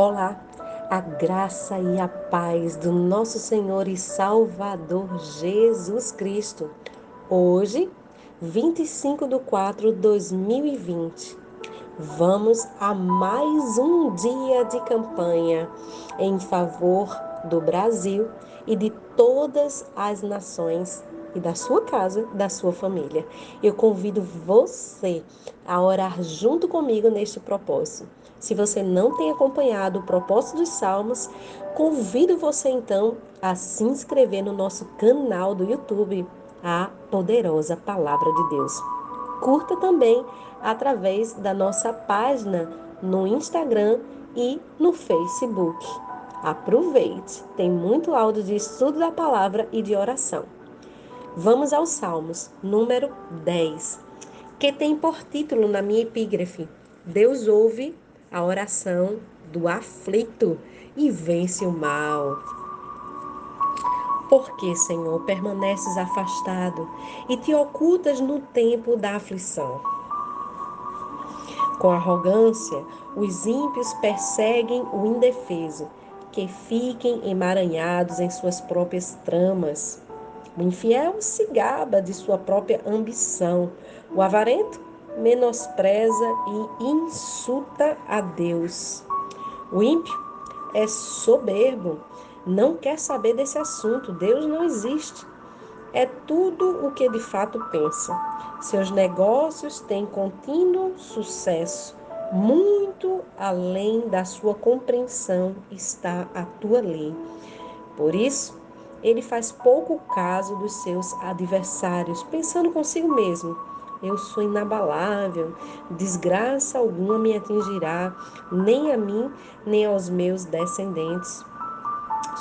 Olá, a graça e a paz do nosso Senhor e Salvador Jesus Cristo. Hoje, 25 de 4 de 2020. Vamos a mais um dia de campanha em favor do Brasil e de todas as nações e da sua casa, da sua família. Eu convido você a orar junto comigo neste propósito. Se você não tem acompanhado o propósito dos Salmos, convido você então a se inscrever no nosso canal do YouTube, a Poderosa Palavra de Deus. Curta também através da nossa página no Instagram e no Facebook. Aproveite, tem muito áudio de estudo da palavra e de oração. Vamos aos Salmos, número 10, que tem por título na minha epígrafe: Deus ouve a oração do aflito e vence o mal. Por que, Senhor, permaneces afastado e te ocultas no tempo da aflição? Com arrogância, os ímpios perseguem o indefeso, que fiquem emaranhados em suas próprias tramas. O infiel se gaba de sua própria ambição, o avarento menospreza e insulta a Deus. O ímpio é soberbo, não quer saber desse assunto, Deus não existe. É tudo o que de fato pensa. Seus negócios têm contínuo sucesso. Muito além da sua compreensão está a tua lei. Por isso, ele faz pouco caso dos seus adversários, pensando consigo mesmo: eu sou inabalável, desgraça alguma me atingirá, nem a mim, nem aos meus descendentes.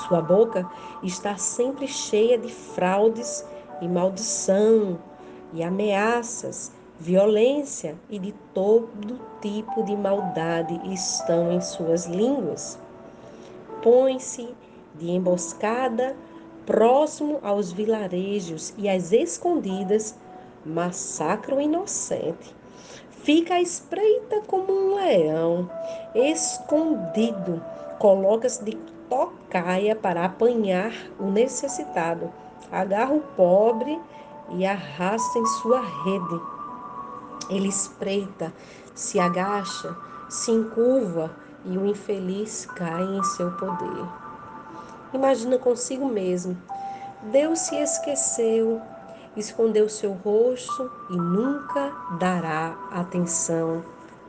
Sua boca está sempre cheia de fraudes e maldição e ameaças, violência e de todo tipo de maldade estão em suas línguas. Põe-se de emboscada próximo aos vilarejos e às escondidas massacra o inocente. Fica à espreita como um leão, escondido, coloca-se de tocaia para apanhar o necessitado, agarra o pobre e arrasta em sua rede. Ele espreita, se agacha, se encurva e o infeliz cai em seu poder. Imagina consigo mesmo. Deus se esqueceu escondeu seu rosto e nunca dará atenção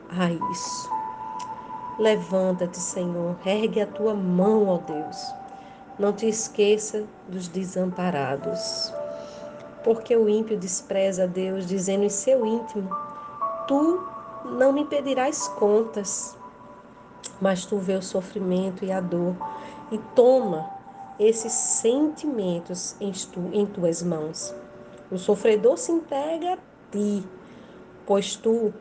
a isso. Levanta-te, Senhor, ergue a tua mão, ó Deus. Não te esqueça dos desamparados. Porque o ímpio despreza a Deus, dizendo em seu íntimo: Tu não me pedirás contas. Mas tu vê o sofrimento e a dor e toma esses sentimentos em, tu, em tuas mãos. O sofredor se entrega a ti, pois tu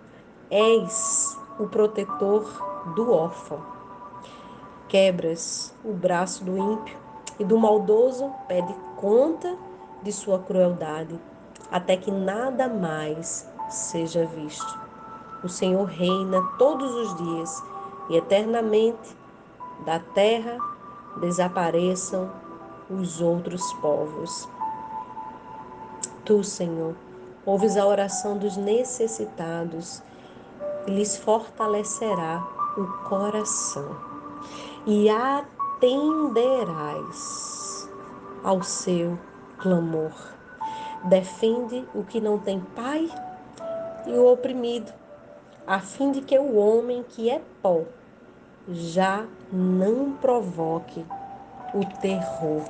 és o protetor do órfão. Quebras o braço do ímpio e do maldoso pede conta de sua crueldade, até que nada mais seja visto. O Senhor reina todos os dias e eternamente da terra desapareçam os outros povos. Tu, Senhor, ouves a oração dos necessitados e lhes fortalecerá o coração e atenderás ao seu clamor. Defende o que não tem pai e o oprimido, a fim de que o homem que é pó já não provoque o terror.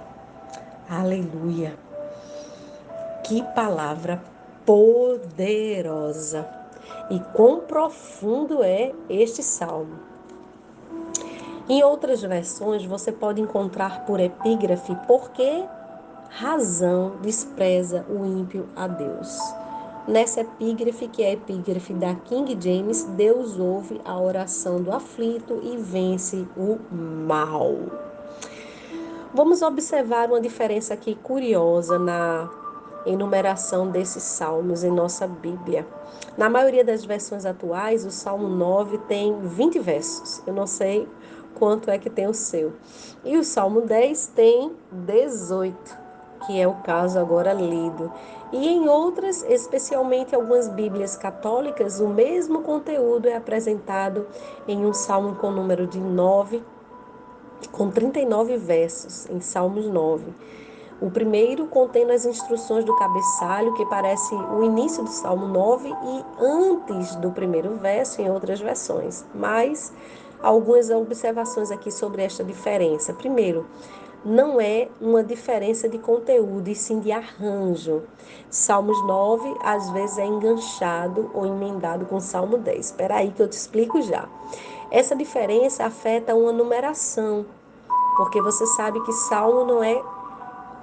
Aleluia. Que palavra poderosa! E quão profundo é este salmo. Em outras versões, você pode encontrar por epígrafe por que razão despreza o ímpio a Deus. Nessa epígrafe, que é a epígrafe da King James, Deus ouve a oração do aflito e vence o mal. Vamos observar uma diferença aqui curiosa na enumeração desses salmos em nossa Bíblia. Na maioria das versões atuais, o Salmo 9 tem 20 versos. Eu não sei quanto é que tem o seu. E o Salmo 10 tem 18, que é o caso agora lido. E em outras, especialmente algumas Bíblias católicas, o mesmo conteúdo é apresentado em um salmo com número de 9, com 39 versos, em Salmos 9. O primeiro contém as instruções do cabeçalho, que parece o início do Salmo 9 e antes do primeiro verso em outras versões. Mas algumas observações aqui sobre esta diferença. Primeiro, não é uma diferença de conteúdo, e sim de arranjo. Salmos 9 às vezes é enganchado ou emendado com Salmo 10. Espera aí que eu te explico já. Essa diferença afeta uma numeração, porque você sabe que Salmo não é,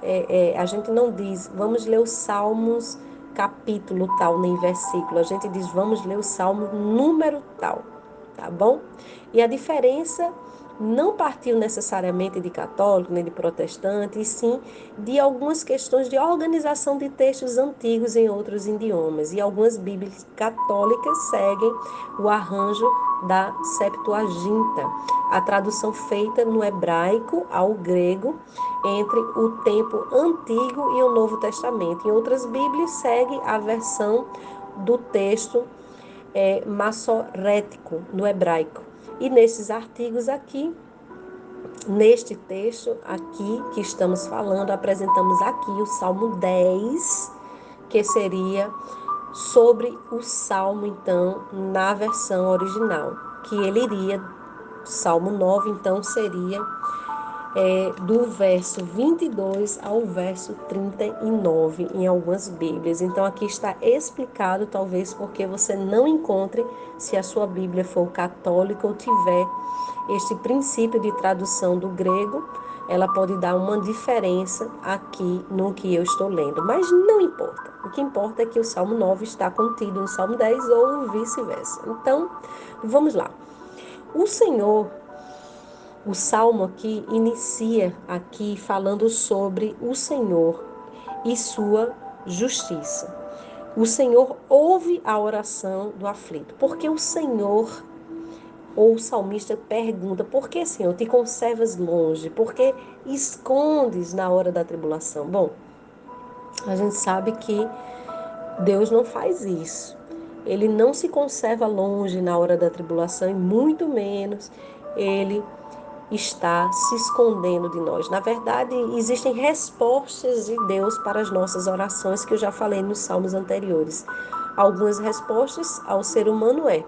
é, é a gente não diz, vamos ler os Salmos capítulo tal, nem versículo. A gente diz, vamos ler o Salmo número tal, tá bom? E a diferença não partiu necessariamente de católico nem de protestante, e sim de algumas questões de organização de textos antigos em outros idiomas. E algumas Bíblias católicas seguem o arranjo da Septuaginta, a tradução feita no hebraico ao grego entre o tempo antigo e o Novo Testamento. Em outras Bíblias segue a versão do texto é, massorético no hebraico. E nesses artigos aqui, neste texto aqui que estamos falando, apresentamos aqui o Salmo 10, que seria sobre o salmo, então, na versão original, que ele iria, Salmo 9, então, seria é, do verso 22 ao verso 39 em algumas Bíblias. Então aqui está explicado, talvez porque você não encontre, se a sua Bíblia for católica ou tiver este princípio de tradução do grego, ela pode dar uma diferença aqui no que eu estou lendo, mas não importa. O que importa é que o Salmo 9 está contido no Salmo 10 ou vice-versa. Então, vamos lá. O Senhor o salmo aqui inicia aqui falando sobre o Senhor e sua justiça. O Senhor ouve a oração do aflito, porque o Senhor ou o salmista pergunta: Por que, Senhor, te conservas longe? Por que escondes na hora da tribulação? Bom, a gente sabe que Deus não faz isso. Ele não se conserva longe na hora da tribulação e muito menos ele está se escondendo de nós. Na verdade, existem respostas de Deus para as nossas orações que eu já falei nos salmos anteriores. Algumas respostas ao ser humano é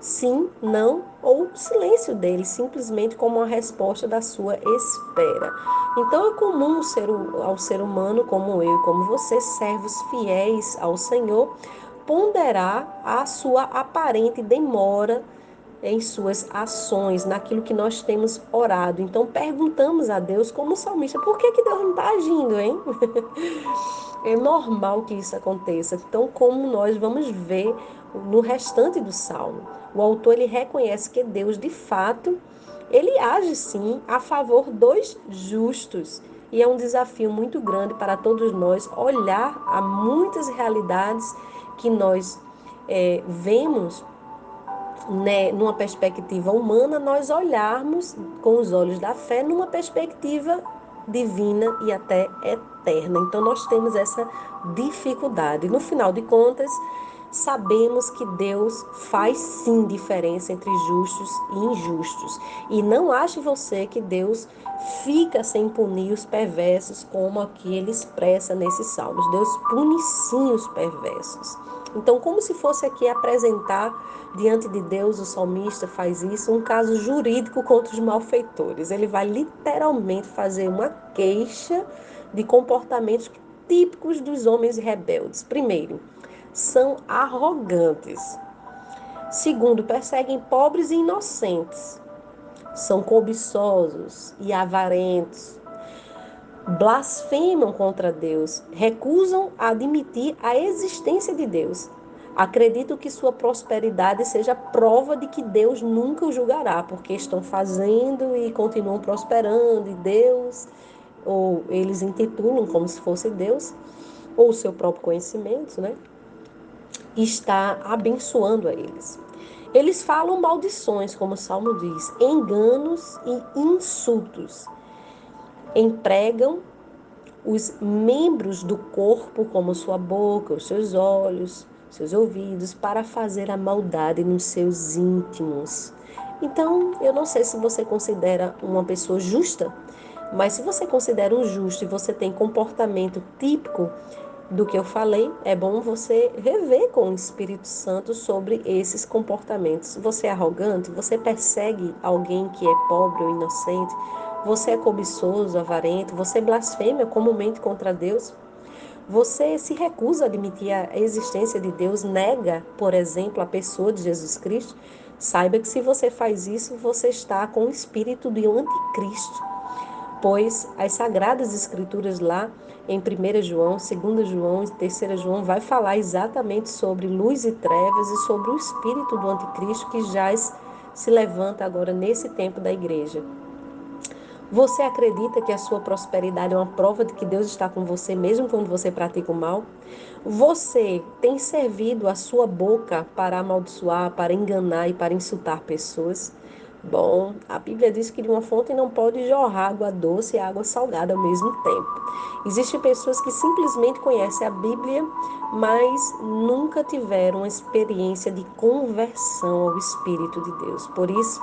sim, não ou silêncio dele, simplesmente como uma resposta da sua espera. Então é comum ser, ao ser humano como eu como você, servos fiéis ao Senhor, ponderar a sua aparente demora em suas ações, naquilo que nós temos orado. Então perguntamos a Deus, como salmista, por que, que Deus não está agindo, hein? é normal que isso aconteça. Então, como nós vamos ver no restante do salmo, o autor ele reconhece que Deus, de fato, ele age sim a favor dos justos. E é um desafio muito grande para todos nós olhar a muitas realidades que nós é, vemos né, numa perspectiva humana, nós olharmos com os olhos da fé numa perspectiva divina e até eterna. Então nós temos essa dificuldade. No final de contas, sabemos que Deus faz sim diferença entre justos e injustos. E não ache você que Deus fica sem punir os perversos, como aqui ele expressa nesses salmos. Deus pune sim os perversos. Então, como se fosse aqui apresentar diante de Deus, o salmista faz isso, um caso jurídico contra os malfeitores. Ele vai literalmente fazer uma queixa de comportamentos típicos dos homens rebeldes. Primeiro, são arrogantes. Segundo, perseguem pobres e inocentes. São cobiçosos e avarentos blasfemam contra Deus, recusam admitir a existência de Deus. Acreditam que sua prosperidade seja prova de que Deus nunca o julgará, porque estão fazendo e continuam prosperando, e Deus, ou eles intitulam como se fosse Deus, ou seu próprio conhecimento, né? Está abençoando a eles. Eles falam maldições, como o Salmo diz, enganos e insultos. Empregam os membros do corpo, como sua boca, os seus olhos, seus ouvidos, para fazer a maldade nos seus íntimos. Então, eu não sei se você considera uma pessoa justa, mas se você considera um justo e você tem comportamento típico do que eu falei, é bom você rever com o Espírito Santo sobre esses comportamentos. Você é arrogante? Você persegue alguém que é pobre ou inocente? Você é cobiçoso, avarento, você blasfema comumente contra Deus. Você se recusa a admitir a existência de Deus, nega, por exemplo, a pessoa de Jesus Cristo. Saiba que se você faz isso, você está com o espírito do anticristo. Pois as sagradas escrituras lá em 1 João, 2 João e 3 João vai falar exatamente sobre luz e trevas e sobre o espírito do anticristo que já se levanta agora nesse tempo da igreja. Você acredita que a sua prosperidade é uma prova de que Deus está com você mesmo quando você pratica o mal? Você tem servido a sua boca para amaldiçoar, para enganar e para insultar pessoas? Bom, a Bíblia diz que de uma fonte não pode jorrar água doce e água salgada ao mesmo tempo. Existem pessoas que simplesmente conhecem a Bíblia, mas nunca tiveram uma experiência de conversão ao Espírito de Deus. Por isso,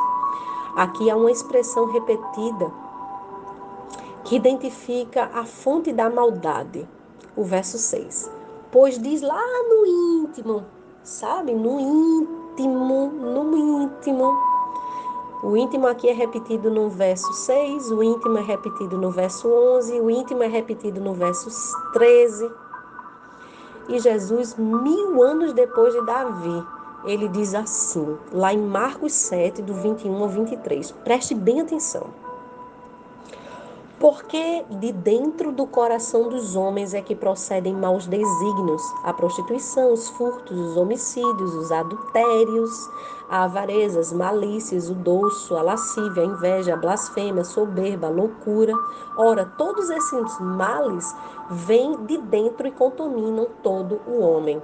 aqui há uma expressão repetida que identifica a fonte da maldade. O verso 6. Pois diz lá no íntimo, sabe? No íntimo, no íntimo. O íntimo aqui é repetido no verso 6, o íntimo é repetido no verso 11, o íntimo é repetido no verso 13. E Jesus, mil anos depois de Davi, ele diz assim, lá em Marcos 7, do 21 ao 23. Preste bem atenção. Porque de dentro do coração dos homens é que procedem maus desígnios, a prostituição, os furtos, os homicídios, os adultérios, a avareza, as malícias, o doço, a lascívia, a inveja, a blasfêmia, a soberba, a loucura. Ora, todos esses males vêm de dentro e contaminam todo o homem.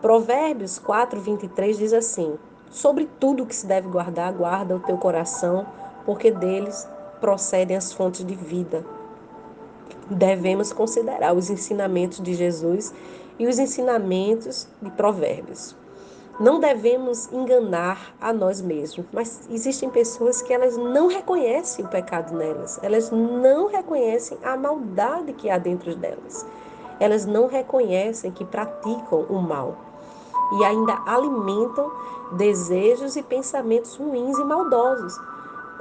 Provérbios 4, 23 diz assim: Sobre tudo que se deve guardar, guarda o teu coração, porque deles procedem as fontes de vida. Devemos considerar os ensinamentos de Jesus e os ensinamentos de Provérbios. Não devemos enganar a nós mesmos, mas existem pessoas que elas não reconhecem o pecado nelas, elas não reconhecem a maldade que há dentro delas, elas não reconhecem que praticam o mal e ainda alimentam desejos e pensamentos ruins e maldosos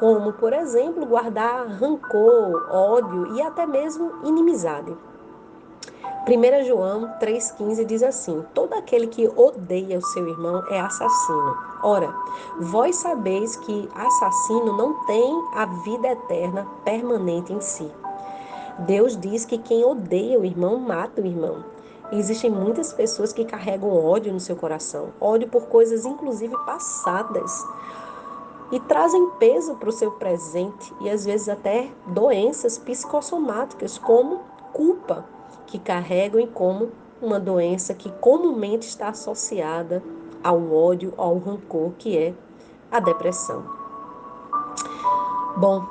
como, por exemplo, guardar rancor, ódio e até mesmo inimizade. 1 João 3,15 diz assim: Todo aquele que odeia o seu irmão é assassino. Ora, vós sabeis que assassino não tem a vida eterna permanente em si. Deus diz que quem odeia o irmão mata o irmão. Existem muitas pessoas que carregam ódio no seu coração, ódio por coisas inclusive passadas, e trazem peso para o seu presente e às vezes até doenças psicossomáticas, como culpa, que carregam e como uma doença que comumente está associada ao ódio, ao rancor, que é a depressão. Bom,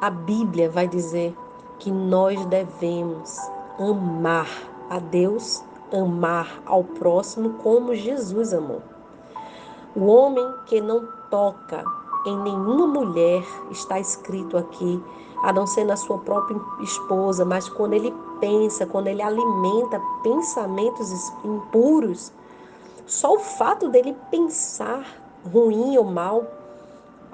a Bíblia vai dizer que nós devemos amar a Deus, amar ao próximo como Jesus amou. O homem que não toca em nenhuma mulher, está escrito aqui, a não ser na sua própria esposa, mas quando ele pensa, quando ele alimenta pensamentos impuros, só o fato dele pensar ruim ou mal,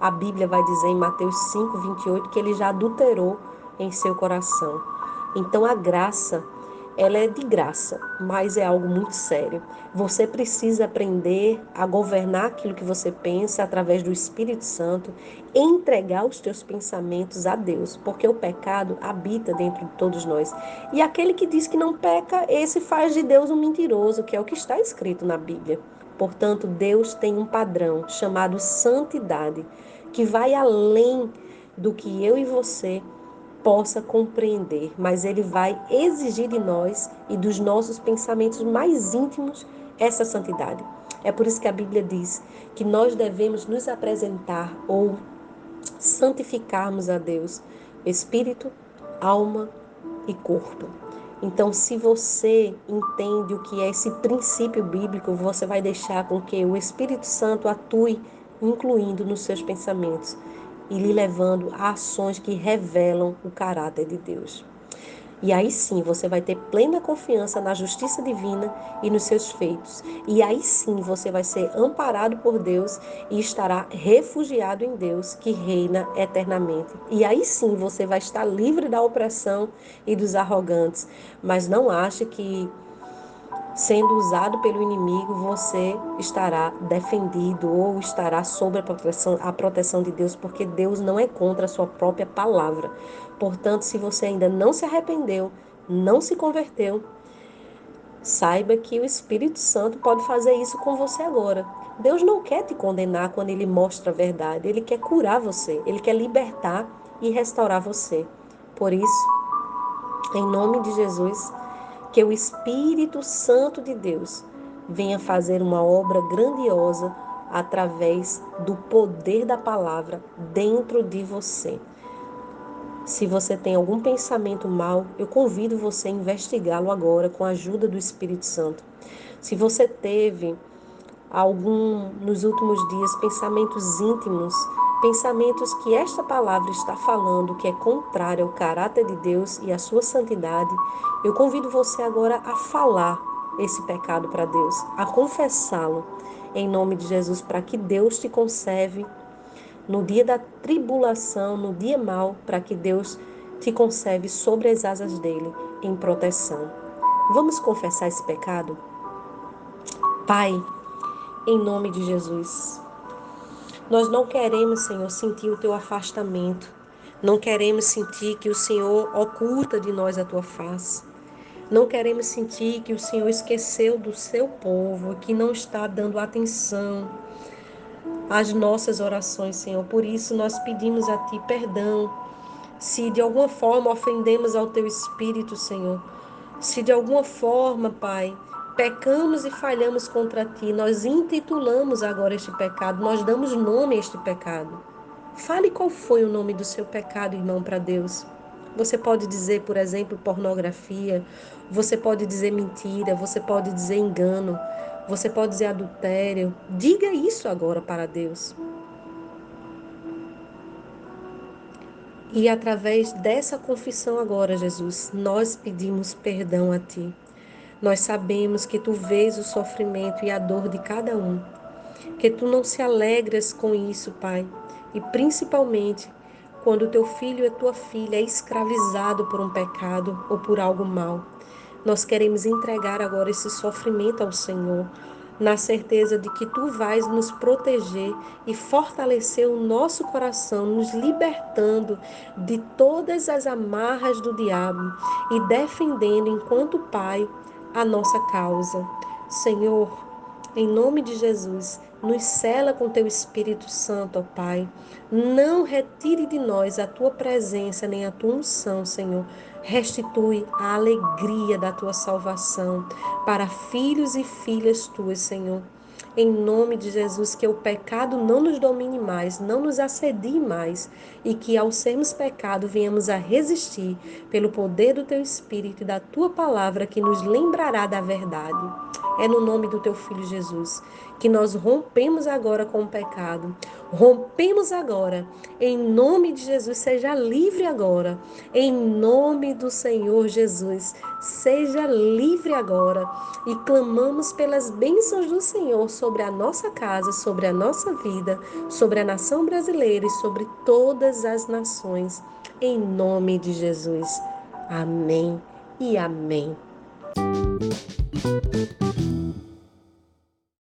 a Bíblia vai dizer em Mateus 5, 28 que ele já adulterou em seu coração. Então a graça ela é de graça, mas é algo muito sério. Você precisa aprender a governar aquilo que você pensa através do Espírito Santo, entregar os teus pensamentos a Deus, porque o pecado habita dentro de todos nós. E aquele que diz que não peca, esse faz de Deus um mentiroso, que é o que está escrito na Bíblia. Portanto, Deus tem um padrão chamado santidade, que vai além do que eu e você possa compreender, mas ele vai exigir de nós e dos nossos pensamentos mais íntimos essa santidade. É por isso que a Bíblia diz que nós devemos nos apresentar ou santificarmos a Deus, espírito, alma e corpo. Então, se você entende o que é esse princípio bíblico, você vai deixar com que o Espírito Santo atue, incluindo nos seus pensamentos e lhe levando a ações que revelam o caráter de Deus. E aí sim você vai ter plena confiança na justiça divina e nos seus feitos. E aí sim você vai ser amparado por Deus e estará refugiado em Deus, que reina eternamente. E aí sim você vai estar livre da opressão e dos arrogantes. Mas não ache que sendo usado pelo inimigo, você estará defendido ou estará sob a proteção, a proteção de Deus, porque Deus não é contra a sua própria palavra. Portanto, se você ainda não se arrependeu, não se converteu, saiba que o Espírito Santo pode fazer isso com você agora. Deus não quer te condenar quando ele mostra a verdade, ele quer curar você, ele quer libertar e restaurar você. Por isso, em nome de Jesus, que o Espírito Santo de Deus venha fazer uma obra grandiosa através do poder da palavra dentro de você. Se você tem algum pensamento mal, eu convido você a investigá-lo agora com a ajuda do Espírito Santo. Se você teve algum nos últimos dias pensamentos íntimos pensamentos que esta palavra está falando que é contrário ao caráter de Deus e à sua santidade, eu convido você agora a falar esse pecado para Deus, a confessá-lo em nome de Jesus, para que Deus te conserve no dia da tribulação, no dia mal, para que Deus te conserve sobre as asas dele em proteção. Vamos confessar esse pecado? Pai, em nome de Jesus, nós não queremos, Senhor, sentir o teu afastamento. Não queremos sentir que o Senhor oculta de nós a tua face. Não queremos sentir que o Senhor esqueceu do seu povo, que não está dando atenção às nossas orações, Senhor. Por isso nós pedimos a Ti perdão. Se de alguma forma ofendemos ao Teu Espírito, Senhor. Se de alguma forma, Pai, pecamos e falhamos contra ti, nós intitulamos agora este pecado, nós damos nome a este pecado. Fale qual foi o nome do seu pecado, irmão, para Deus. Você pode dizer, por exemplo, pornografia, você pode dizer mentira, você pode dizer engano, você pode dizer adultério. Diga isso agora para Deus. E através dessa confissão agora, Jesus, nós pedimos perdão a Ti. Nós sabemos que tu vês o sofrimento e a dor de cada um, que tu não se alegras com isso, Pai, e principalmente quando teu filho e tua filha é escravizado por um pecado ou por algo mal. Nós queremos entregar agora esse sofrimento ao Senhor, na certeza de que tu vais nos proteger e fortalecer o nosso coração, nos libertando de todas as amarras do diabo e defendendo enquanto Pai a nossa causa. Senhor, em nome de Jesus, nos cela com teu Espírito Santo, ó Pai. Não retire de nós a tua presença nem a tua unção, Senhor. Restitui a alegria da tua salvação para filhos e filhas tuas, Senhor em nome de Jesus, que o pecado não nos domine mais, não nos assedie mais e que ao sermos pecado venhamos a resistir pelo poder do teu Espírito e da tua palavra que nos lembrará da verdade. É no nome do teu Filho Jesus que nós rompemos agora com o pecado. Rompemos agora. Em nome de Jesus, seja livre agora. Em nome do Senhor Jesus, seja livre agora. E clamamos pelas bênçãos do Senhor sobre a nossa casa, sobre a nossa vida, sobre a nação brasileira e sobre todas as nações. Em nome de Jesus. Amém e amém.